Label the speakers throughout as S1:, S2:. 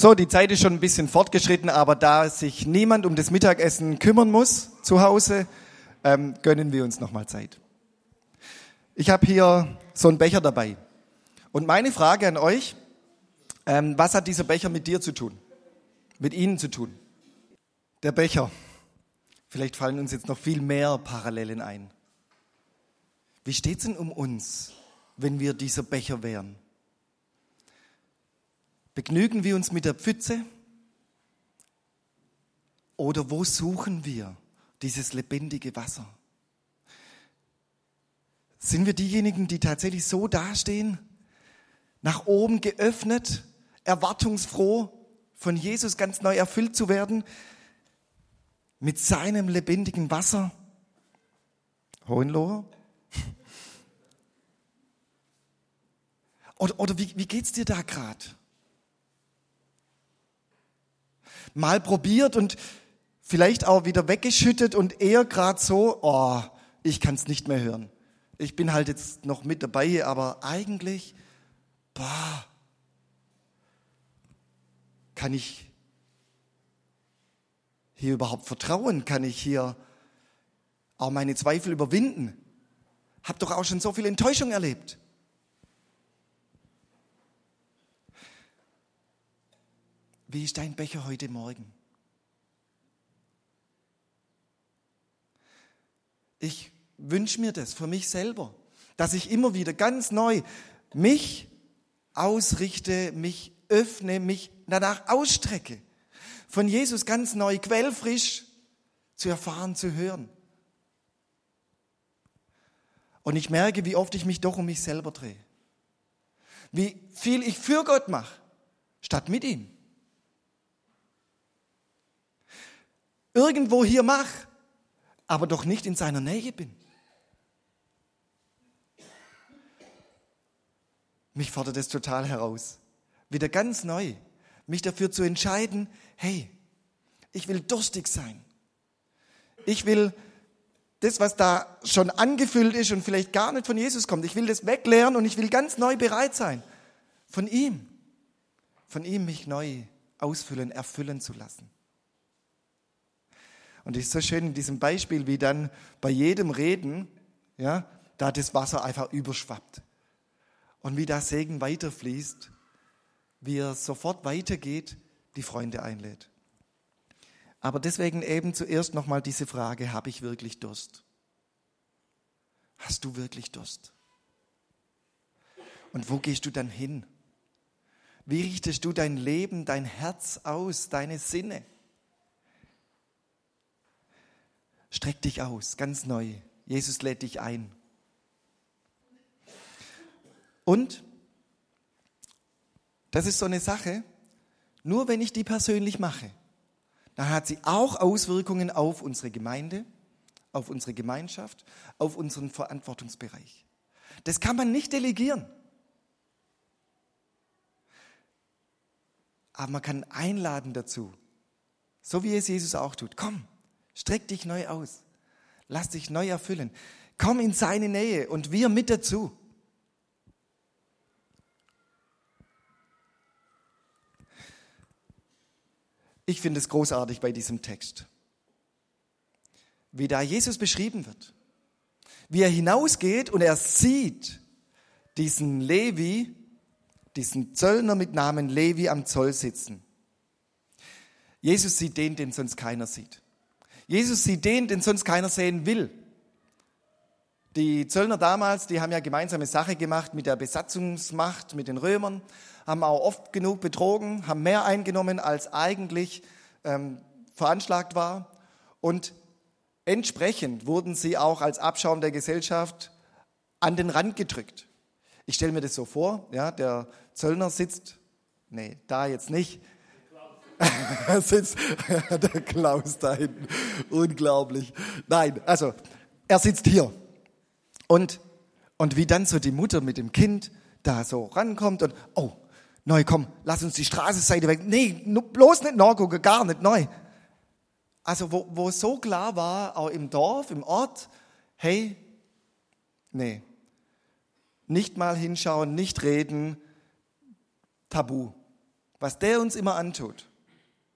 S1: So, die Zeit ist schon ein bisschen fortgeschritten, aber da sich niemand um das Mittagessen kümmern muss zu Hause, ähm, gönnen wir uns nochmal Zeit. Ich habe hier so einen Becher dabei. Und meine Frage an euch, ähm, was hat dieser Becher mit dir zu tun? Mit Ihnen zu tun? Der Becher. Vielleicht fallen uns jetzt noch viel mehr Parallelen ein. Wie steht's denn um uns, wenn wir dieser Becher wären? Begnügen wir uns mit der Pfütze? Oder wo suchen wir dieses lebendige Wasser? Sind wir diejenigen, die tatsächlich so dastehen, nach oben geöffnet, erwartungsfroh, von Jesus ganz neu erfüllt zu werden, mit seinem lebendigen Wasser? Hohenlohe? Oder, oder wie, wie geht's dir da gerade? Mal probiert und vielleicht auch wieder weggeschüttet und eher gerade so, oh, ich kann es nicht mehr hören. Ich bin halt jetzt noch mit dabei, aber eigentlich, boah, kann ich hier überhaupt vertrauen? Kann ich hier auch meine Zweifel überwinden? Hab doch auch schon so viel Enttäuschung erlebt. Wie ist dein Becher heute Morgen? Ich wünsche mir das für mich selber, dass ich immer wieder ganz neu mich ausrichte, mich öffne, mich danach ausstrecke, von Jesus ganz neu, quellfrisch zu erfahren, zu hören. Und ich merke, wie oft ich mich doch um mich selber drehe. Wie viel ich für Gott mache, statt mit ihm. Irgendwo hier mache, aber doch nicht in seiner Nähe bin. Mich fordert es total heraus, wieder ganz neu, mich dafür zu entscheiden, hey, ich will durstig sein. Ich will das, was da schon angefüllt ist und vielleicht gar nicht von Jesus kommt, ich will das wegleeren und ich will ganz neu bereit sein, von ihm, von ihm mich neu ausfüllen, erfüllen zu lassen. Und es ist so schön in diesem Beispiel, wie dann bei jedem Reden, ja, da das Wasser einfach überschwappt. Und wie der Segen weiterfließt, wie er sofort weitergeht, die Freunde einlädt. Aber deswegen eben zuerst nochmal diese Frage, habe ich wirklich Durst? Hast du wirklich Durst? Und wo gehst du dann hin? Wie richtest du dein Leben, dein Herz aus, deine Sinne? Streck dich aus, ganz neu. Jesus lädt dich ein. Und das ist so eine Sache, nur wenn ich die persönlich mache, dann hat sie auch Auswirkungen auf unsere Gemeinde, auf unsere Gemeinschaft, auf unseren Verantwortungsbereich. Das kann man nicht delegieren. Aber man kann einladen dazu, so wie es Jesus auch tut. Komm, Streck dich neu aus. Lass dich neu erfüllen. Komm in seine Nähe und wir mit dazu. Ich finde es großartig bei diesem Text, wie da Jesus beschrieben wird. Wie er hinausgeht und er sieht diesen Levi, diesen Zöllner mit Namen Levi am Zoll sitzen. Jesus sieht den, den sonst keiner sieht. Jesus sieht den, den sonst keiner sehen will. Die Zöllner damals, die haben ja gemeinsame Sache gemacht mit der Besatzungsmacht, mit den Römern, haben auch oft genug betrogen, haben mehr eingenommen, als eigentlich ähm, veranschlagt war. Und entsprechend wurden sie auch als Abschaum der Gesellschaft an den Rand gedrückt. Ich stelle mir das so vor, ja, der Zöllner sitzt, nee, da jetzt nicht, sitzt, der Klaus da hinten. Unglaublich. Nein, also, er sitzt hier. Und, und wie dann so die Mutter mit dem Kind da so rankommt und, oh, neu, komm, lass uns die Straßenseite weg. Nee, bloß nicht nachgucken, gar nicht, neu. Also, wo, wo so klar war, auch im Dorf, im Ort, hey, nee, nicht mal hinschauen, nicht reden, tabu. was der uns immer antut.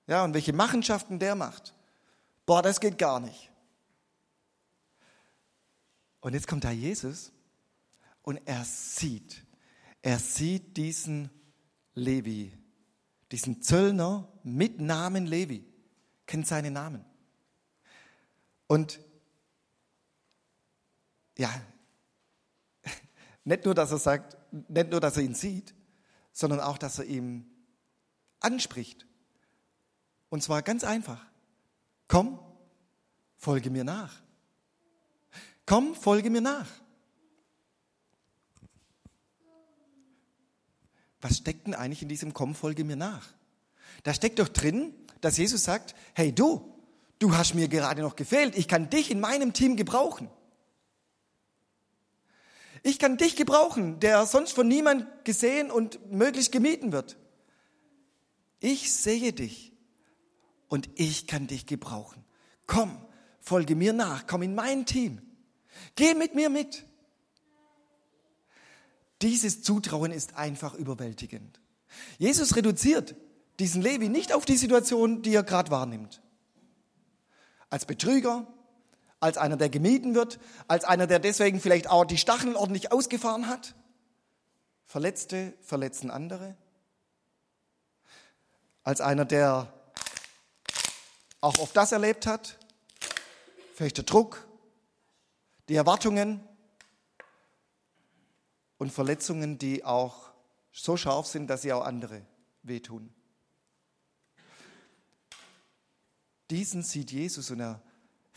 S1: Ja, und welche Machenschaften der macht. Boah, das geht gar nicht. Und jetzt kommt da Jesus und er sieht, er sieht diesen Levi, diesen Zöllner mit Namen Levi, kennt seinen Namen. Und ja, nicht nur, dass er sagt, nicht nur, dass er ihn sieht, sondern auch, dass er ihm anspricht. Und zwar ganz einfach. Komm, folge mir nach. Komm, folge mir nach. Was steckt denn eigentlich in diesem Komm, folge mir nach? Da steckt doch drin, dass Jesus sagt, hey du, du hast mir gerade noch gefehlt, ich kann dich in meinem Team gebrauchen. Ich kann dich gebrauchen, der sonst von niemand gesehen und möglichst gemieden wird. Ich sehe dich und ich kann dich gebrauchen. Komm, folge mir nach, komm in mein Team. Geh mit mir mit. Dieses Zutrauen ist einfach überwältigend. Jesus reduziert diesen Levi nicht auf die Situation, die er gerade wahrnimmt. Als Betrüger, als einer, der gemieden wird, als einer, der deswegen vielleicht auch die Stacheln ordentlich ausgefahren hat. Verletzte verletzen andere. Als einer, der auch oft das erlebt hat, vielleicht der Druck, die Erwartungen und Verletzungen, die auch so scharf sind, dass sie auch andere wehtun. Diesen sieht Jesus und er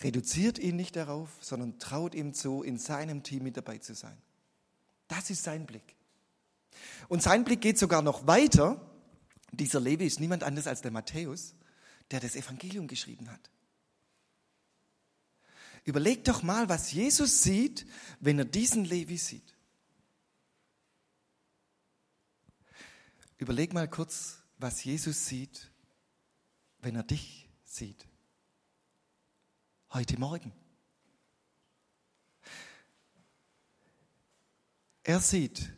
S1: reduziert ihn nicht darauf, sondern traut ihm zu, in seinem Team mit dabei zu sein. Das ist sein Blick. Und sein Blick geht sogar noch weiter. Dieser Levi ist niemand anders als der Matthäus, der das Evangelium geschrieben hat. Überleg doch mal, was Jesus sieht, wenn er diesen Levi sieht. Überleg mal kurz, was Jesus sieht, wenn er dich sieht heute Morgen. Er sieht,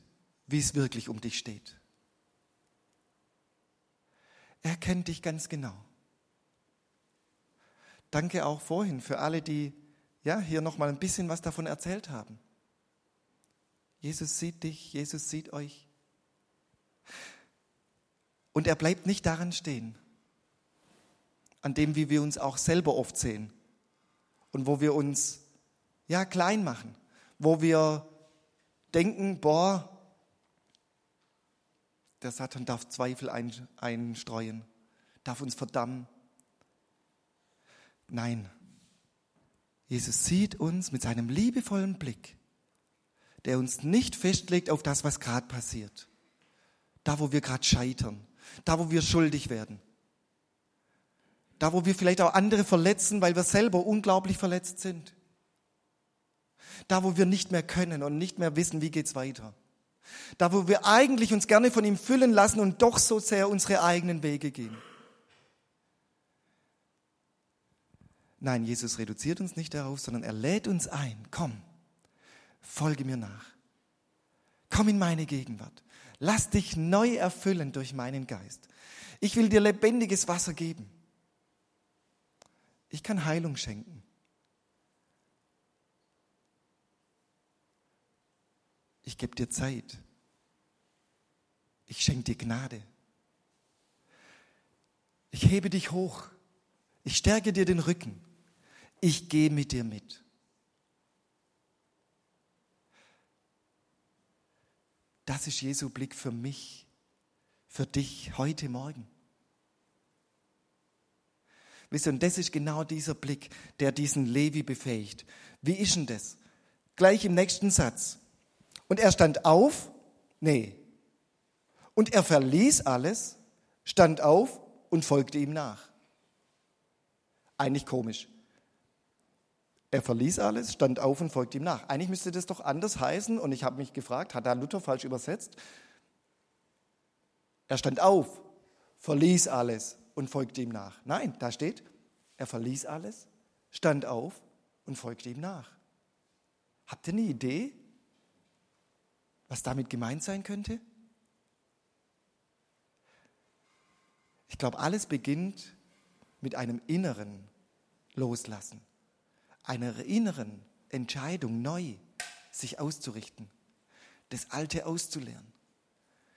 S1: wie es wirklich um dich steht. Er kennt dich ganz genau. Danke auch vorhin für alle, die ja hier noch mal ein bisschen was davon erzählt haben. Jesus sieht dich, Jesus sieht euch. Und er bleibt nicht daran stehen, an dem, wie wir uns auch selber oft sehen und wo wir uns ja klein machen, wo wir denken, boah, der Satan darf Zweifel einstreuen, darf uns verdammen. Nein, Jesus sieht uns mit seinem liebevollen Blick, der uns nicht festlegt auf das, was gerade passiert, da wo wir gerade scheitern, da wo wir schuldig werden, da, wo wir vielleicht auch andere verletzen, weil wir selber unglaublich verletzt sind. Da, wo wir nicht mehr können und nicht mehr wissen, wie geht's weiter. Da, wo wir eigentlich uns gerne von ihm füllen lassen und doch so sehr unsere eigenen Wege gehen. Nein, Jesus reduziert uns nicht darauf, sondern er lädt uns ein. Komm, folge mir nach. Komm in meine Gegenwart. Lass dich neu erfüllen durch meinen Geist. Ich will dir lebendiges Wasser geben. Ich kann Heilung schenken. Ich gebe dir Zeit. Ich schenke dir Gnade. Ich hebe dich hoch. Ich stärke dir den Rücken. Ich gehe mit dir mit. Das ist Jesu Blick für mich, für dich heute Morgen. Wisst ihr, und das ist genau dieser Blick, der diesen Levi befähigt. Wie ist denn das? Gleich im nächsten Satz. Und er stand auf, nee. Und er verließ alles, stand auf und folgte ihm nach. Eigentlich komisch. Er verließ alles, stand auf und folgte ihm nach. Eigentlich müsste das doch anders heißen. Und ich habe mich gefragt, hat da Luther falsch übersetzt? Er stand auf, verließ alles, und folgte ihm nach. Nein, da steht, er verließ alles, stand auf und folgte ihm nach. Habt ihr eine Idee, was damit gemeint sein könnte? Ich glaube, alles beginnt mit einem inneren Loslassen, einer inneren Entscheidung, neu sich auszurichten, das Alte auszulernen,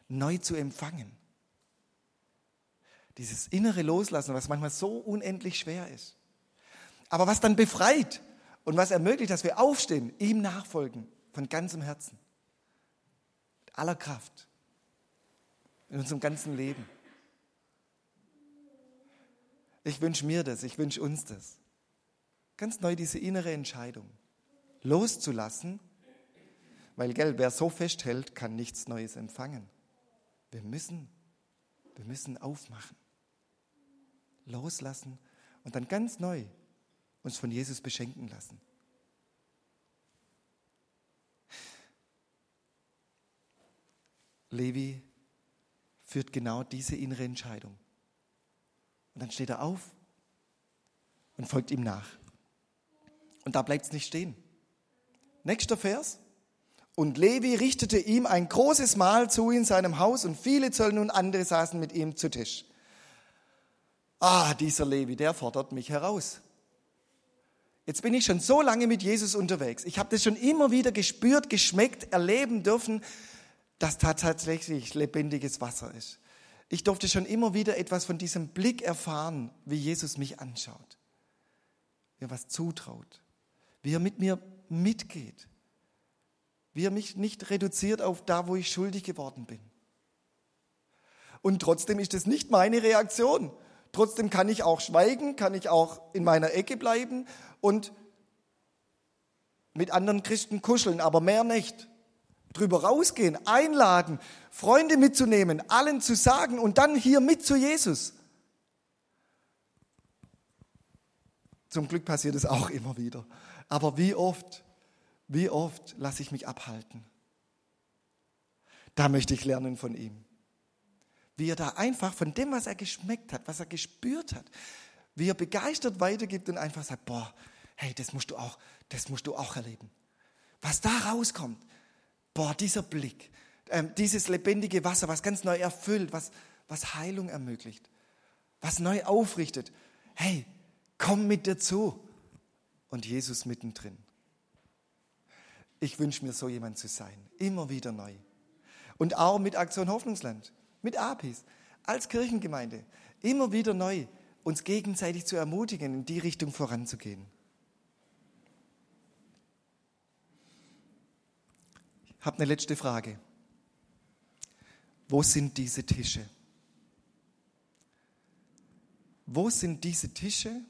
S1: neu zu empfangen. Dieses innere Loslassen, was manchmal so unendlich schwer ist. Aber was dann befreit und was ermöglicht, dass wir aufstehen, ihm nachfolgen, von ganzem Herzen, mit aller Kraft, in unserem ganzen Leben. Ich wünsche mir das, ich wünsche uns das. Ganz neu diese innere Entscheidung, loszulassen, weil, gell, wer so festhält, kann nichts Neues empfangen. Wir müssen, wir müssen aufmachen, loslassen und dann ganz neu uns von Jesus beschenken lassen. Levi führt genau diese innere Entscheidung. Und dann steht er auf und folgt ihm nach. Und da bleibt es nicht stehen. Nächster Vers. Und Levi richtete ihm ein großes Mahl zu in seinem Haus und viele Zöllner und andere saßen mit ihm zu Tisch. Ah, dieser Levi, der fordert mich heraus. Jetzt bin ich schon so lange mit Jesus unterwegs. Ich habe das schon immer wieder gespürt, geschmeckt, erleben dürfen, dass da tatsächlich lebendiges Wasser ist. Ich durfte schon immer wieder etwas von diesem Blick erfahren, wie Jesus mich anschaut, er was zutraut, wie er mit mir mitgeht, wie er mich nicht reduziert auf da, wo ich schuldig geworden bin. Und trotzdem ist es nicht meine Reaktion. Trotzdem kann ich auch schweigen, kann ich auch in meiner Ecke bleiben und mit anderen Christen kuscheln, aber mehr nicht drüber rausgehen, einladen, Freunde mitzunehmen, allen zu sagen und dann hier mit zu Jesus. Zum Glück passiert es auch immer wieder. Aber wie oft, wie oft lasse ich mich abhalten? Da möchte ich lernen von ihm. Wie er da einfach von dem, was er geschmeckt hat, was er gespürt hat, wie er begeistert weitergibt und einfach sagt, boah, hey, das musst du auch, das musst du auch erleben. Was da rauskommt, boah, dieser Blick, äh, dieses lebendige Wasser, was ganz neu erfüllt, was, was Heilung ermöglicht, was neu aufrichtet. Hey, komm mit dazu. Und Jesus mittendrin. Ich wünsche mir so jemand zu sein, immer wieder neu. Und auch mit Aktion Hoffnungsland, mit APIS, als Kirchengemeinde, immer wieder neu uns gegenseitig zu ermutigen, in die Richtung voranzugehen. habe eine letzte Frage. Wo sind diese Tische? Wo sind diese Tische?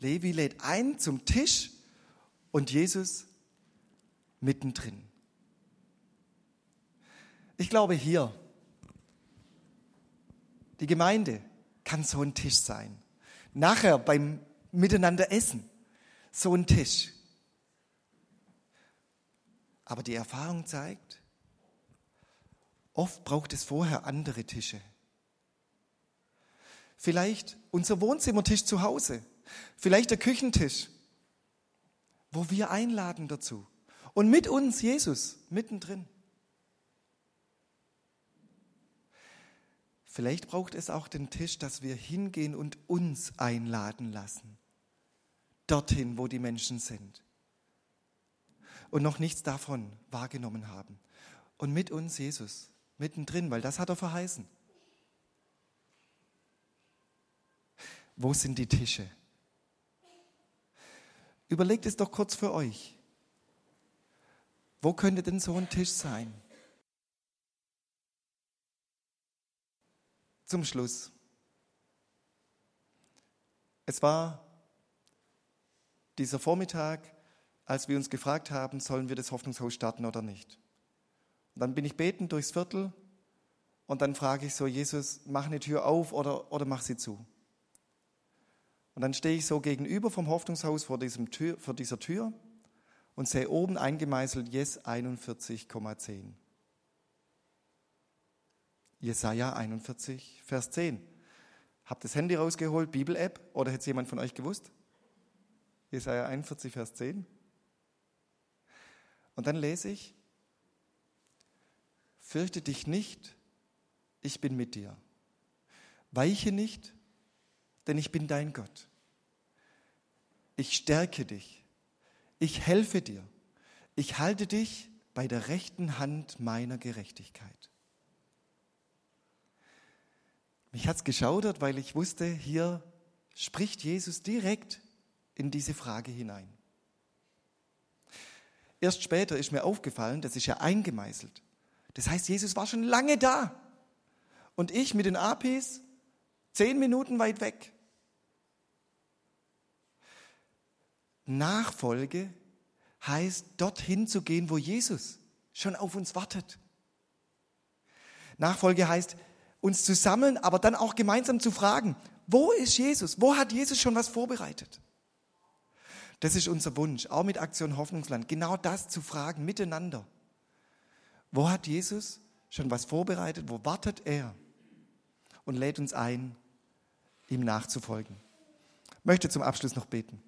S1: Levi lädt ein zum Tisch und Jesus mittendrin. Ich glaube hier, die Gemeinde kann so ein Tisch sein. Nachher beim Miteinander essen, so ein Tisch. Aber die Erfahrung zeigt, oft braucht es vorher andere Tische. Vielleicht unser Wohnzimmertisch zu Hause, vielleicht der Küchentisch, wo wir einladen dazu. Und mit uns Jesus mittendrin. Vielleicht braucht es auch den Tisch, dass wir hingehen und uns einladen lassen. Dorthin, wo die Menschen sind und noch nichts davon wahrgenommen haben. Und mit uns Jesus, mittendrin, weil das hat er verheißen. Wo sind die Tische? Überlegt es doch kurz für euch. Wo könnte denn so ein Tisch sein? Zum Schluss. Es war dieser Vormittag, als wir uns gefragt haben, sollen wir das Hoffnungshaus starten oder nicht. Und dann bin ich betend durchs Viertel und dann frage ich so, Jesus, mach eine Tür auf oder, oder mach sie zu. Und dann stehe ich so gegenüber vom Hoffnungshaus vor, diesem Tür, vor dieser Tür und sehe oben eingemeißelt Yes 41,10. Jesaja 41, Vers 10. Habt das Handy rausgeholt, Bibel-App, oder hätte es jemand von euch gewusst? Jesaja 41, Vers 10. Und dann lese ich, fürchte dich nicht, ich bin mit dir. Weiche nicht, denn ich bin dein Gott. Ich stärke dich. Ich helfe dir. Ich halte dich bei der rechten Hand meiner Gerechtigkeit. Mich hat es geschaudert, weil ich wusste, hier spricht Jesus direkt in diese Frage hinein. Erst später ist mir aufgefallen, das ist ja eingemeißelt. Das heißt, Jesus war schon lange da. Und ich mit den APs zehn Minuten weit weg. Nachfolge heißt, dorthin zu gehen, wo Jesus schon auf uns wartet. Nachfolge heißt, uns zu sammeln, aber dann auch gemeinsam zu fragen, wo ist Jesus? Wo hat Jesus schon was vorbereitet? Das ist unser Wunsch, auch mit Aktion Hoffnungsland, genau das zu fragen miteinander. Wo hat Jesus schon was vorbereitet? Wo wartet er? Und lädt uns ein, ihm nachzufolgen. Ich möchte zum Abschluss noch beten.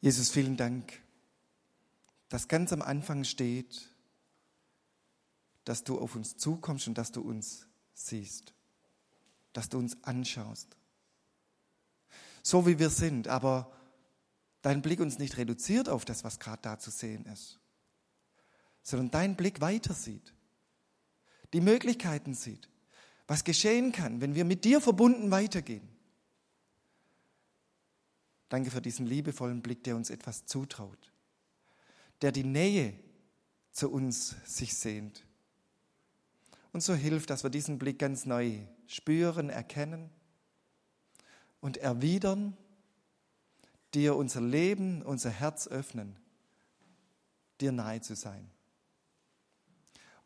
S1: Jesus, vielen Dank, dass ganz am Anfang steht, dass du auf uns zukommst und dass du uns siehst, dass du uns anschaust. So wie wir sind, aber dein Blick uns nicht reduziert auf das, was gerade da zu sehen ist, sondern dein Blick weiter sieht, die Möglichkeiten sieht, was geschehen kann, wenn wir mit dir verbunden weitergehen. Danke für diesen liebevollen Blick, der uns etwas zutraut, der die Nähe zu uns sich sehnt. Und so hilft, dass wir diesen Blick ganz neu spüren, erkennen und erwidern, dir unser Leben, unser Herz öffnen, dir nahe zu sein.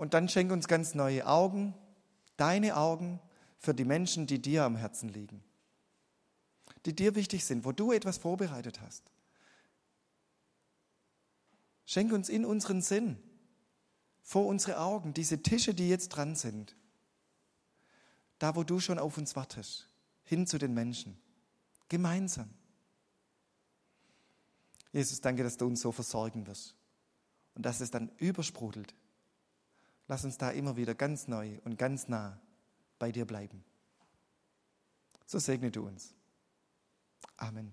S1: Und dann schenk uns ganz neue Augen, deine Augen für die Menschen, die dir am Herzen liegen die dir wichtig sind, wo du etwas vorbereitet hast. Schenk uns in unseren Sinn, vor unsere Augen, diese Tische, die jetzt dran sind, da wo du schon auf uns wartest, hin zu den Menschen, gemeinsam. Jesus, danke, dass du uns so versorgen wirst und dass es dann übersprudelt. Lass uns da immer wieder ganz neu und ganz nah bei dir bleiben. So segne du uns. Amen.